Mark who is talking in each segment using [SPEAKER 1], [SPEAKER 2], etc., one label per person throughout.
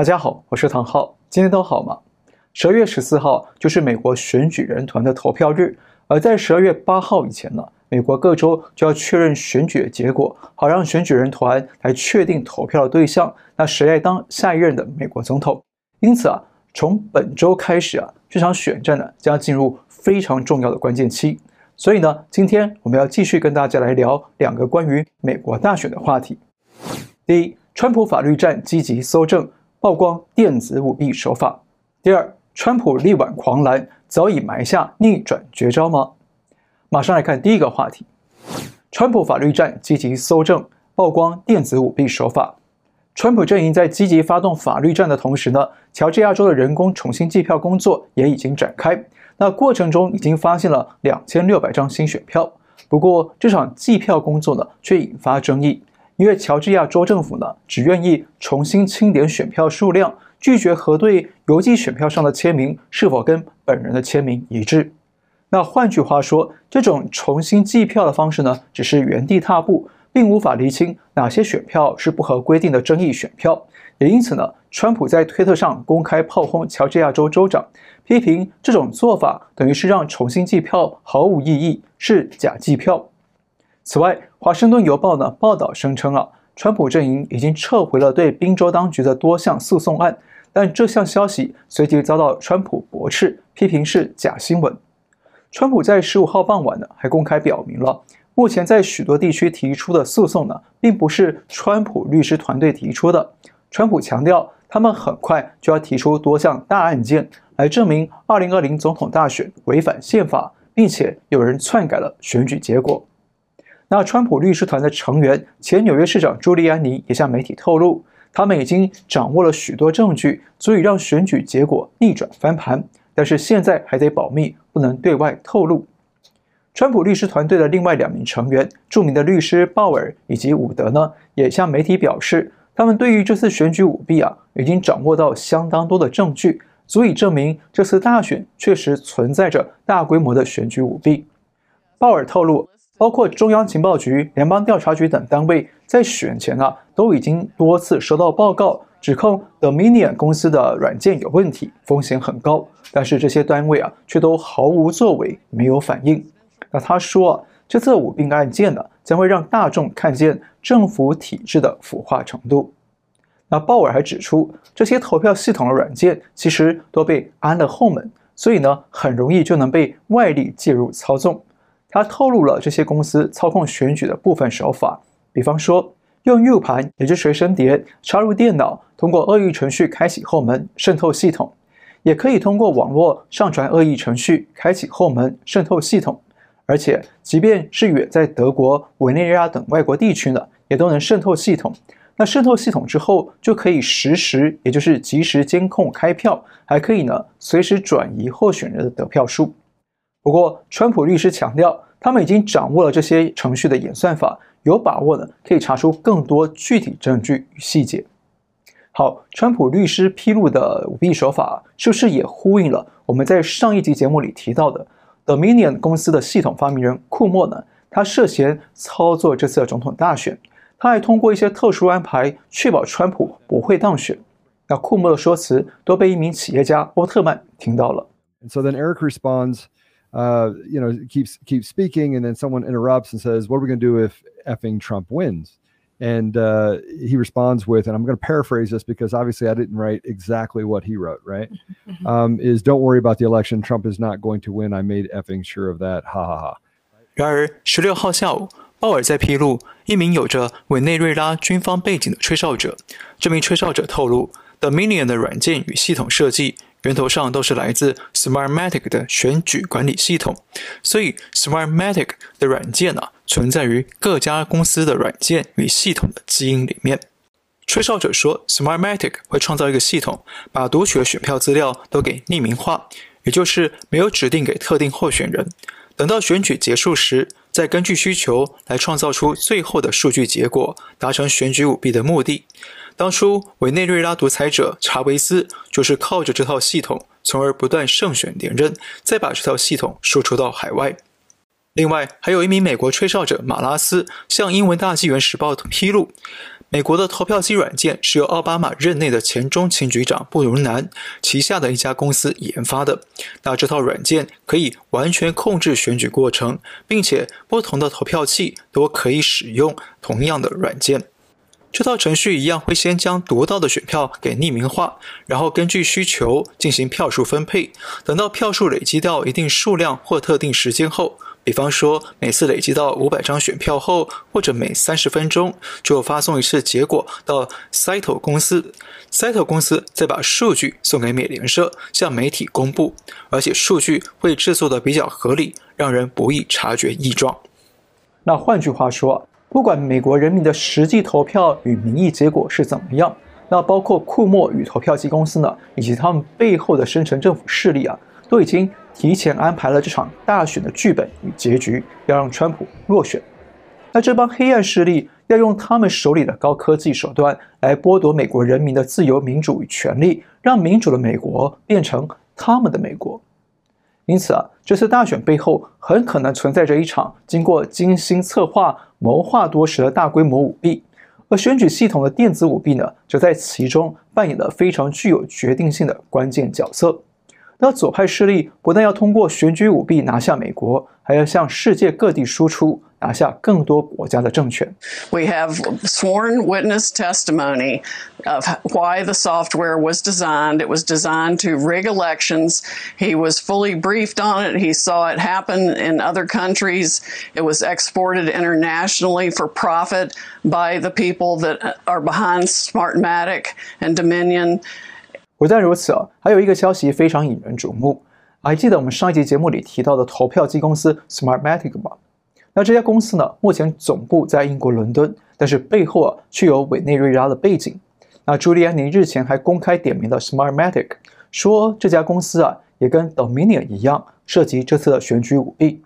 [SPEAKER 1] 大家好，我是唐浩，今天都好吗？十二月十四号就是美国选举人团的投票日，而在十二月八号以前呢，美国各州就要确认选举的结果，好让选举人团来确定投票的对象，那谁来当下一任的美国总统？因此啊，从本周开始啊，这场选战呢将进入非常重要的关键期。所以呢，今天我们要继续跟大家来聊两个关于美国大选的话题。第一，川普法律战积极搜证。曝光电子舞弊手法。第二，川普力挽狂澜，早已埋下逆转绝招吗？马上来看第一个话题：川普法律战积极搜证，曝光电子舞弊手法。川普阵营在积极发动法律战的同时呢，乔治亚州的人工重新计票工作也已经展开。那过程中已经发现了两千六百张新选票，不过这场计票工作呢，却引发争议。因为乔治亚州政府呢，只愿意重新清点选票数量，拒绝核对邮寄选票上的签名是否跟本人的签名一致。那换句话说，这种重新计票的方式呢，只是原地踏步，并无法厘清哪些选票是不合规定的争议选票。也因此呢，川普在推特上公开炮轰乔治亚州州长，批评这种做法等于是让重新计票毫无意义，是假计票。此外，《华盛顿邮报》呢报道声称啊，川普阵营已经撤回了对宾州当局的多项诉讼案，但这项消息随即遭到川普驳斥，批评是假新闻。川普在十五号傍晚呢还公开表明了，目前在许多地区提出的诉讼呢，并不是川普律师团队提出的。川普强调，他们很快就要提出多项大案件来证明二零二零总统大选违反宪法，并且有人篡改了选举结果。那川普律师团的成员前纽约市长朱利安尼也向媒体透露，他们已经掌握了许多证据，足以让选举结果逆转翻盘，但是现在还得保密，不能对外透露。川普律师团队的另外两名成员，著名的律师鲍尔以及伍德呢，也向媒体表示，他们对于这次选举舞弊啊，已经掌握到相当多的证据，足以证明这次大选确实存在着大规模的选举舞弊。鲍尔透露。包括中央情报局、联邦调查局等单位，在选前啊，都已经多次收到报告，指控 Dominion 公司的软件有问题，风险很高。但是这些单位啊，却都毫无作为，没有反应。那他说啊，这次舞弊案件呢，将会让大众看见政府体制的腐化程度。那鲍尔还指出，这些投票系统的软件其实都被安了后门，所以呢，很容易就能被外力介入操纵。他透露了这些公司操控选举的部分手法，比方说用 U 盘，也就是随身碟插入电脑，通过恶意程序开启后门渗透系统；也可以通过网络上传恶意程序开启后门渗透系统。而且，即便是远在德国、委内瑞拉等外国地区呢，也都能渗透系统。那渗透系统之后，就可以实时，也就是及时监控开票，还可以呢随时转移候选人的得票数。不过，川普律师强调，他们已经掌握了这些程序的演算法，有把握呢，可以查出更多具体证据与细节。好，川普律师披露的舞弊手法，是不是也呼应了我们在上一集节目里提到的 Dominion 公司的系统发明人库莫呢？他涉嫌操作这次的总统大选，他还通过一些特殊安排，确保川普不会当选。那库莫的说辞都被一名企业家波特曼听到了。
[SPEAKER 2] So then Eric responds. uh, you know, keeps keeps speaking, and then someone interrupts and says, "What are we going to do if effing Trump wins?" And uh, he responds with, and I'm going to paraphrase this because obviously I didn't write exactly what he wrote. Right? Um, is don't worry about the election. Trump is not going to win. I made effing sure of that. Ha ha ha.
[SPEAKER 1] 然而，十六号下午，鲍尔在披露一名有着委内瑞拉军方背景的吹哨者。这名吹哨者透露，Dominion 的软件与系统设计。 源头上都是来自 Smartmatic 的选举管理系统，所以 Smartmatic 的软件呢、啊，存在于各家公司的软件与系统的基因里面。吹哨者说，Smartmatic 会创造一个系统，把读取的选票资料都给匿名化，也就是没有指定给特定候选人。等到选举结束时，再根据需求来创造出最后的数据结果，达成选举舞弊的目的。当初委内瑞拉独裁者查韦斯就是靠着这套系统，从而不断胜选连任，再把这套系统输出到海外。另外，还有一名美国吹哨者马拉斯向英文大纪元时报披露，美国的投票机软件是由奥巴马任内的前中情局长布伦南旗下的一家公司研发的。那这套软件可以完全控制选举过程，并且不同的投票器都可以使用同样的软件。这套程序一样会先将读到的选票给匿名化，然后根据需求进行票数分配。等到票数累积到一定数量或特定时间后，比方说，每次累积到五百张选票后，或者每三十分钟就发送一次结果到 Cyto 公司，Cyto 公司再把数据送给美联社，向媒体公布，而且数据会制作的比较合理，让人不易察觉异状。那换句话说，不管美国人民的实际投票与民意结果是怎么样，那包括库莫与投票机公司呢，以及他们背后的深层政府势力啊，都已经。提前安排了这场大选的剧本与结局，要让川普落选。那这帮黑暗势力要用他们手里的高科技手段来剥夺美国人民的自由、民主与权利，让民主的美国变成他们的美国。因此啊，这次大选背后很可能存在着一场经过精心策划、谋划多时的大规模舞弊，而选举系统的电子舞弊呢，则在其中扮演了非常具有决定性的关键角色。那左派势力不但要通过选举舞弊拿下美国，还要向世界各地输出，拿下更多国家的政权。
[SPEAKER 3] We have sworn witness testimony of why the software was designed. It was designed to rig elections. He was fully briefed on it. He saw it happen in other countries. It was exported internationally for profit by the people that are behind Smartmatic and Dominion.
[SPEAKER 1] 不但如此啊，还有一个消息非常引人瞩目。还记得我们上一集节目里提到的投票机公司 Smartmatic 吗？ 那这家公司呢，目前总部在英国伦敦，但是背后啊，却有委内瑞拉的背景。那朱利安尼日前还公开点名了 Smartmatic，说这家公司啊，也跟 Dominion 一样涉及这次的选举舞弊。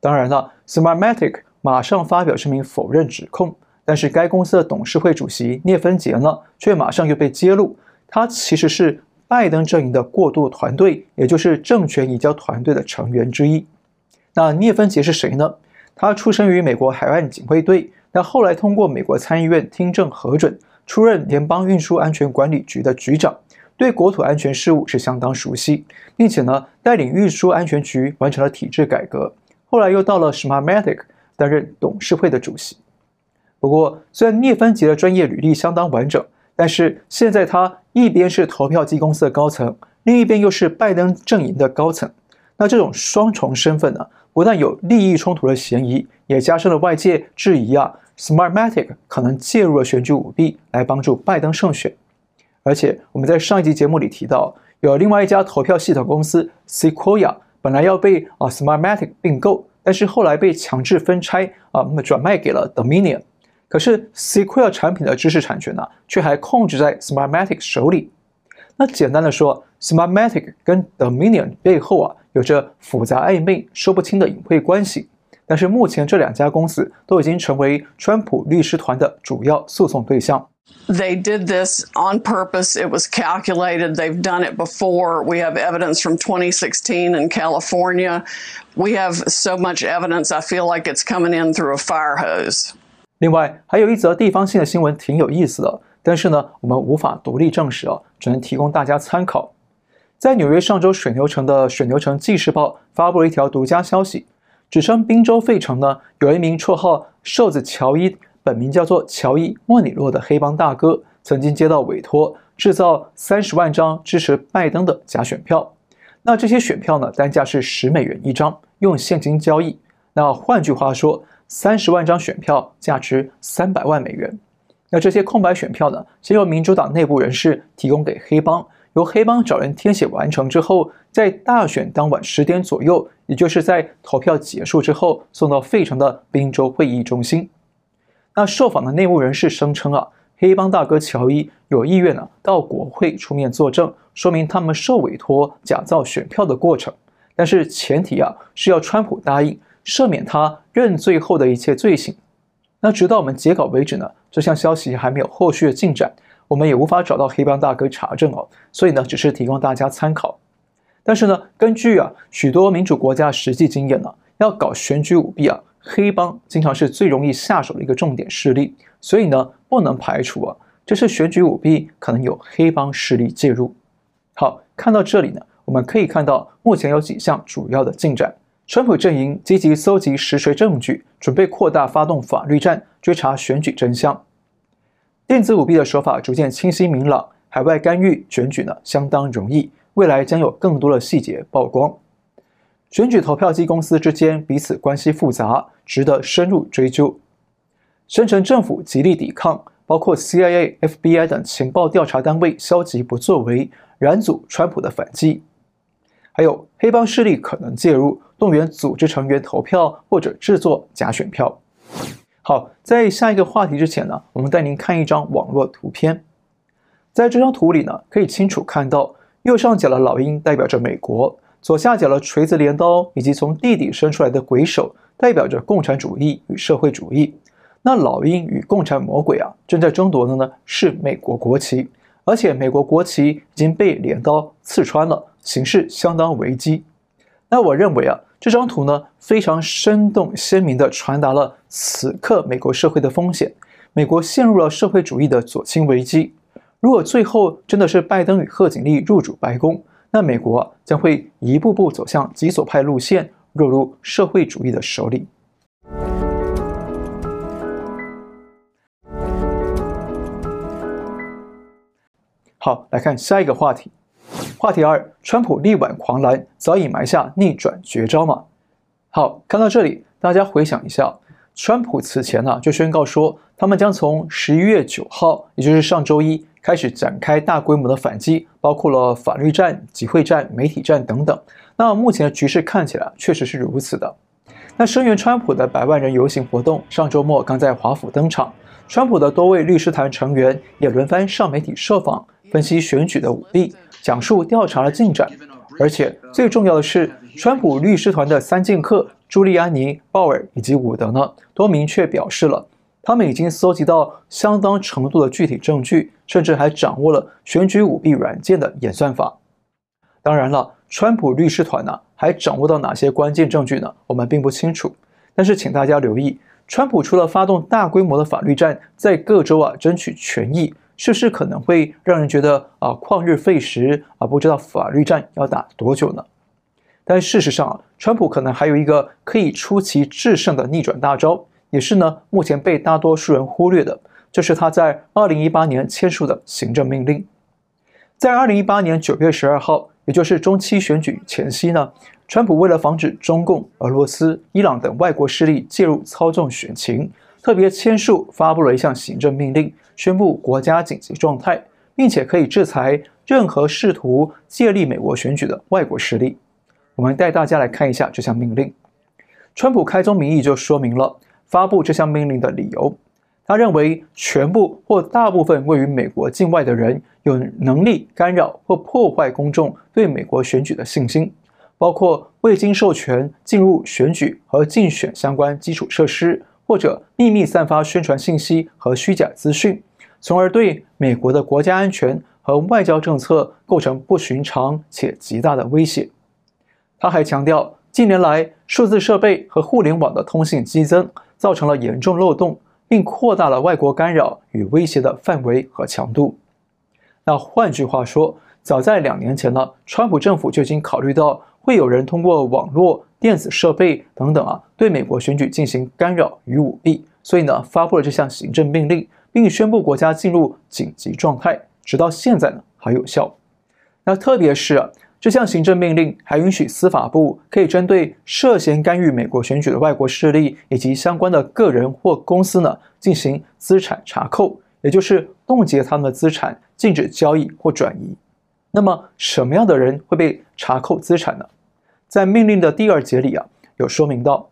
[SPEAKER 1] 当然了，Smartmatic 马上发表声明否认指控，但是该公司的董事会主席聂芬杰呢，却马上又被揭露。他其实是拜登阵营的过渡团队，也就是政权移交团队的成员之一。那聂芬杰是谁呢？他出生于美国海岸警卫队，那后来通过美国参议院听证核准，出任联邦运输安全管理局的局长，对国土安全事务是相当熟悉，并且呢带领运输安全局完成了体制改革。后来又到了 Smartmatic 担任董事会的主席。不过，虽然聂芬杰的专业履历相当完整。但是现在他一边是投票机公司的高层，另一边又是拜登阵营的高层，那这种双重身份呢，不但有利益冲突的嫌疑，也加深了外界质疑啊，Smartmatic 可能介入了选举舞弊来帮助拜登胜选。而且我们在上一集节目里提到，有另外一家投票系统公司 Sequoia 本来要被啊 Smartmatic 并购，但是后来被强制分拆啊，那么转卖给了 Dominion。可是 Sequoia 产品的知识产权呢，却还控制在 Smartmatic 手里。那简单的说，Smartmatic 跟 Dominion 背后啊，有着复杂暧昧、说不清的隐晦关系。但是目前这两家公司都已经成为川普律师团的主要诉讼对象。
[SPEAKER 3] They did this on purpose. It was calculated. They've done it before. We have evidence from 2016 in California. We have so much evidence. I feel like it's coming in through a fire hose.
[SPEAKER 1] 另外还有一则地方性的新闻挺有意思的，但是呢，我们无法独立证实啊，只能提供大家参考。在纽约上周水牛城的水牛城纪事报发布了一条独家消息，指称宾州费城呢有一名绰号瘦子乔伊，本名叫做乔伊莫里洛的黑帮大哥，曾经接到委托制造三十万张支持拜登的假选票。那这些选票呢，单价是十美元一张，用现金交易。那换句话说，三十万张选票价值三百万美元，那这些空白选票呢，先由民主党内部人士提供给黑帮，由黑帮找人填写完成之后，在大选当晚十点左右，也就是在投票结束之后，送到费城的宾州会议中心。那受访的内务人士声称啊，黑帮大哥乔伊有意愿呢到国会出面作证，说明他们受委托假造选票的过程，但是前提啊是要川普答应。赦免他认罪后的一切罪行。那直到我们截稿为止呢，这项消息还没有后续的进展，我们也无法找到黑帮大哥查证哦。所以呢，只是提供大家参考。但是呢，根据啊许多民主国家实际经验呢，要搞选举舞弊啊，黑帮经常是最容易下手的一个重点势力，所以呢，不能排除啊，这次选举舞弊可能有黑帮势力介入。好，看到这里呢，我们可以看到目前有几项主要的进展。川普阵营积极搜集实锤证据，准备扩大发动法律战，追查选举真相。电子舞弊的手法逐渐清晰明朗，海外干预选举呢相当容易，未来将有更多的细节曝光。选举投票机公司之间彼此关系复杂，值得深入追究。声称政府极力抵抗，包括 CIA、FBI 等情报调查单位消极不作为，拦阻川普的反击。还有黑帮势力可能介入，动员组织成员投票或者制作假选票。好，在下一个话题之前呢，我们带您看一张网络图片。在这张图里呢，可以清楚看到右上角的老鹰代表着美国，左下角的锤子镰刀以及从地底伸出来的鬼手代表着共产主义与社会主义。那老鹰与共产魔鬼啊，正在争夺的呢是美国国旗，而且美国国旗已经被镰刀刺穿了。形势相当危机，那我认为啊，这张图呢非常生动鲜明地传达了此刻美国社会的风险。美国陷入了社会主义的左倾危机。如果最后真的是拜登与贺锦丽入主白宫，那美国将会一步步走向极左派路线，落入社会主义的手里。好，来看下一个话题。话题二：川普力挽狂澜，早已埋下逆转绝招吗？好，看到这里，大家回想一下，川普此前呢、就宣告说，他们将从十一月九号，也就是上周一开始展开大规模的反击，包括了法律战、集会战、媒体战等等。那目前的局势看起来确实是如此的。那声援川普的百万人游行活动上周末刚在华府登场，川普的多位律师团成员也轮番上媒体受访，分析选举的舞弊。讲述调查的进展，而且最重要的是，川普律师团的三剑客朱利安尼、鲍尔以及伍德呢，都明确表示了，他们已经搜集到相当程度的具体证据，甚至还掌握了选举舞弊软件的演算法。当然了，川普律师团呢，还掌握到哪些关键证据呢？我们并不清楚。但是，请大家留意，川普除了发动大规模的法律战，在各州啊争取权益。是不是可能会让人觉得啊旷日费时啊，不知道法律战要打多久呢？但事实上，川普可能还有一个可以出奇制胜的逆转大招，也是呢目前被大多数人忽略的，就是他在二零一八年签署的行政命令。在二零一八年九月十二号，也就是中期选举前夕呢，川普为了防止中共、俄罗斯、伊朗等外国势力介入操纵选情。特别签署发布了一项行政命令，宣布国家紧急状态，并且可以制裁任何试图借力美国选举的外国势力。我们带大家来看一下这项命令。川普开宗明义就说明了发布这项命令的理由。他认为，全部或大部分位于美国境外的人有能力干扰或破坏公众对美国选举的信心，包括未经授权进入选举和竞选相关基础设施。或者秘密散发宣传信息和虚假资讯，从而对美国的国家安全和外交政策构成不寻常且极大的威胁。他还强调，近年来数字设备和互联网的通信激增，造成了严重漏洞，并扩大了外国干扰与威胁的范围和强度。那换句话说，早在两年前呢，川普政府就已经考虑到会有人通过网络。电子设备等等啊，对美国选举进行干扰与舞弊，所以呢，发布了这项行政命令，并宣布国家进入紧急状态，直到现在呢还有效。那特别是啊，这项行政命令还允许司法部可以针对涉嫌干预美国选举的外国势力以及相关的个人或公司呢进行资产查扣，也就是冻结他们的资产，禁止交易或转移。那么什么样的人会被查扣资产呢？在命令的第二节里啊，有说明到，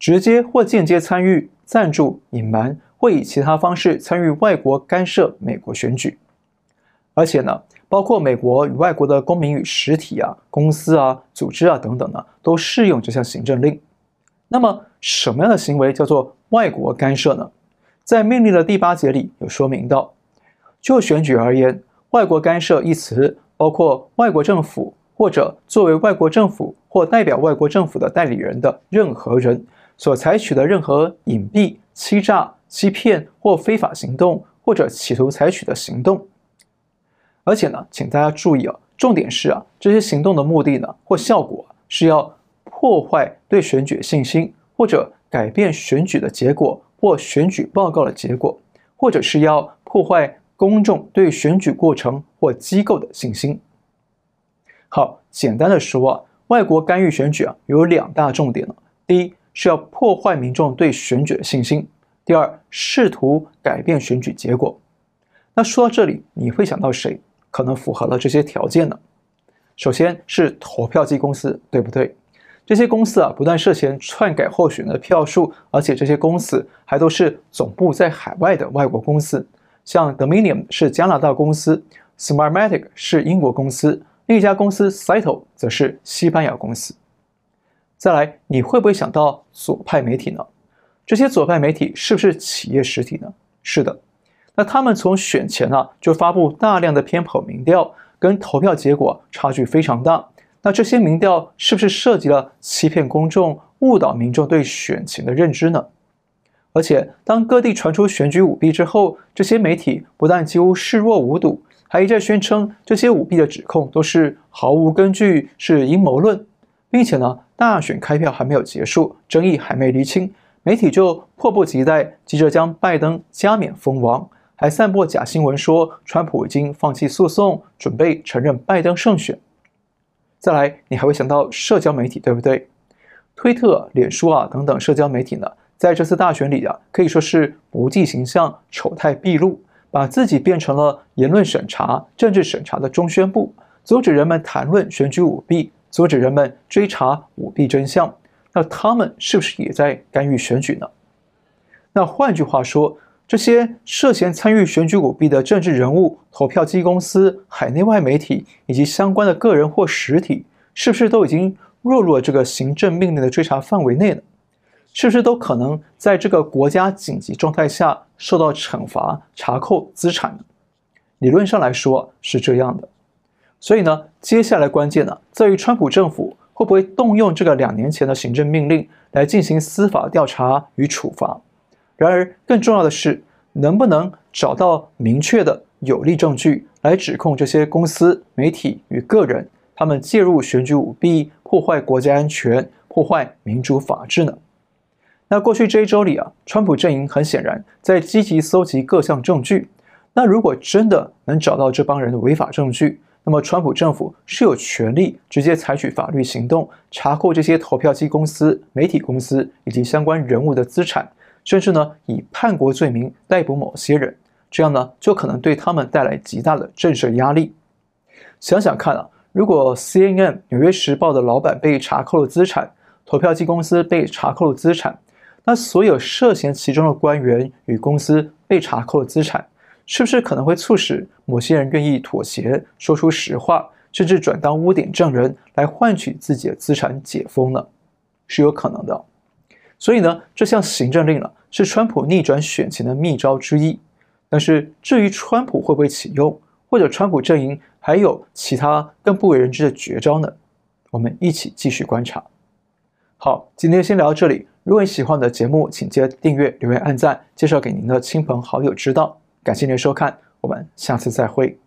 [SPEAKER 1] 直接或间接参与、赞助、隐瞒或以其他方式参与外国干涉美国选举，而且呢，包括美国与外国的公民与实体啊、公司啊、组织啊等等呢，都适用这项行政令。那么，什么样的行为叫做外国干涉呢？在命令的第八节里有说明到，就选举而言，外国干涉一词包括外国政府。或者作为外国政府或代表外国政府的代理人的任何人，所采取的任何隐蔽、欺诈、欺骗或非法行动，或者企图采取的行动。而且呢，请大家注意啊，重点是啊，这些行动的目的呢或效果是要破坏对选举信心，或者改变选举的结果或选举报告的结果，或者是要破坏公众对选举过程或机构的信心。好，简单的说啊，外国干预选举啊有两大重点了。第一是要破坏民众对选举的信心；第二，试图改变选举结果。那说到这里，你会想到谁可能符合了这些条件呢？首先是投票机公司，对不对？这些公司啊，不但涉嫌篡改候选的票数，而且这些公司还都是总部在海外的外国公司。像 Dominion 是加拿大公司，Smartmatic 是英国公司。另一家公司 Cyto 则是西班牙公司。再来，你会不会想到左派媒体呢？这些左派媒体是不是企业实体呢？是的。那他们从选前啊就发布大量的偏颇民调，跟投票结果差距非常大。那这些民调是不是涉及了欺骗公众、误导民众对选情的认知呢？而且，当各地传出选举舞弊之后，这些媒体不但几乎视若无睹。还一再宣称这些舞弊的指控都是毫无根据，是阴谋论，并且呢，大选开票还没有结束，争议还没厘清，媒体就迫不及待，急着将拜登加冕封王，还散播假新闻说川普已经放弃诉讼，准备承认拜登胜选。再来，你还会想到社交媒体，对不对？推特、脸书啊等等社交媒体呢，在这次大选里啊，可以说是不计形象，丑态毕露。把自己变成了言论审查、政治审查的中宣部，阻止人们谈论选举舞弊，阻止人们追查舞弊真相。那他们是不是也在干预选举呢？那换句话说，这些涉嫌参与选举舞弊的政治人物、投票机公司、海内外媒体以及相关的个人或实体，是不是都已经落入了这个行政命令的追查范围内呢？是不是都可能在这个国家紧急状态下受到惩罚、查扣资产呢？理论上来说是这样的。所以呢，接下来关键呢，在于川普政府会不会动用这个两年前的行政命令来进行司法调查与处罚。然而，更重要的是，能不能找到明确的有力证据来指控这些公司、媒体与个人，他们介入选举舞弊、破坏国家安全、破坏民主法治呢？那过去这一周里啊，川普阵营很显然在积极搜集各项证据。那如果真的能找到这帮人的违法证据，那么川普政府是有权利直接采取法律行动，查扣这些投票机公司、媒体公司以及相关人物的资产，甚至呢以叛国罪名逮捕某些人。这样呢就可能对他们带来极大的震慑压力。想想看啊，如果 CNN 纽约时报的老板被查扣了资产，投票机公司被查扣了资产。那所有涉嫌其中的官员与公司被查扣的资产，是不是可能会促使某些人愿意妥协，说出实话，甚至转当污点证人来换取自己的资产解封呢？是有可能的。所以呢，这项行政令呢，是川普逆转选情的秘招之一。但是至于川普会不会启用，或者川普阵营还有其他更不为人知的绝招呢？我们一起继续观察。好，今天先聊到这里。如果你喜欢我的节目，请记得订阅、留言、按赞，介绍给您的亲朋好友知道。感谢您的收看，我们下次再会。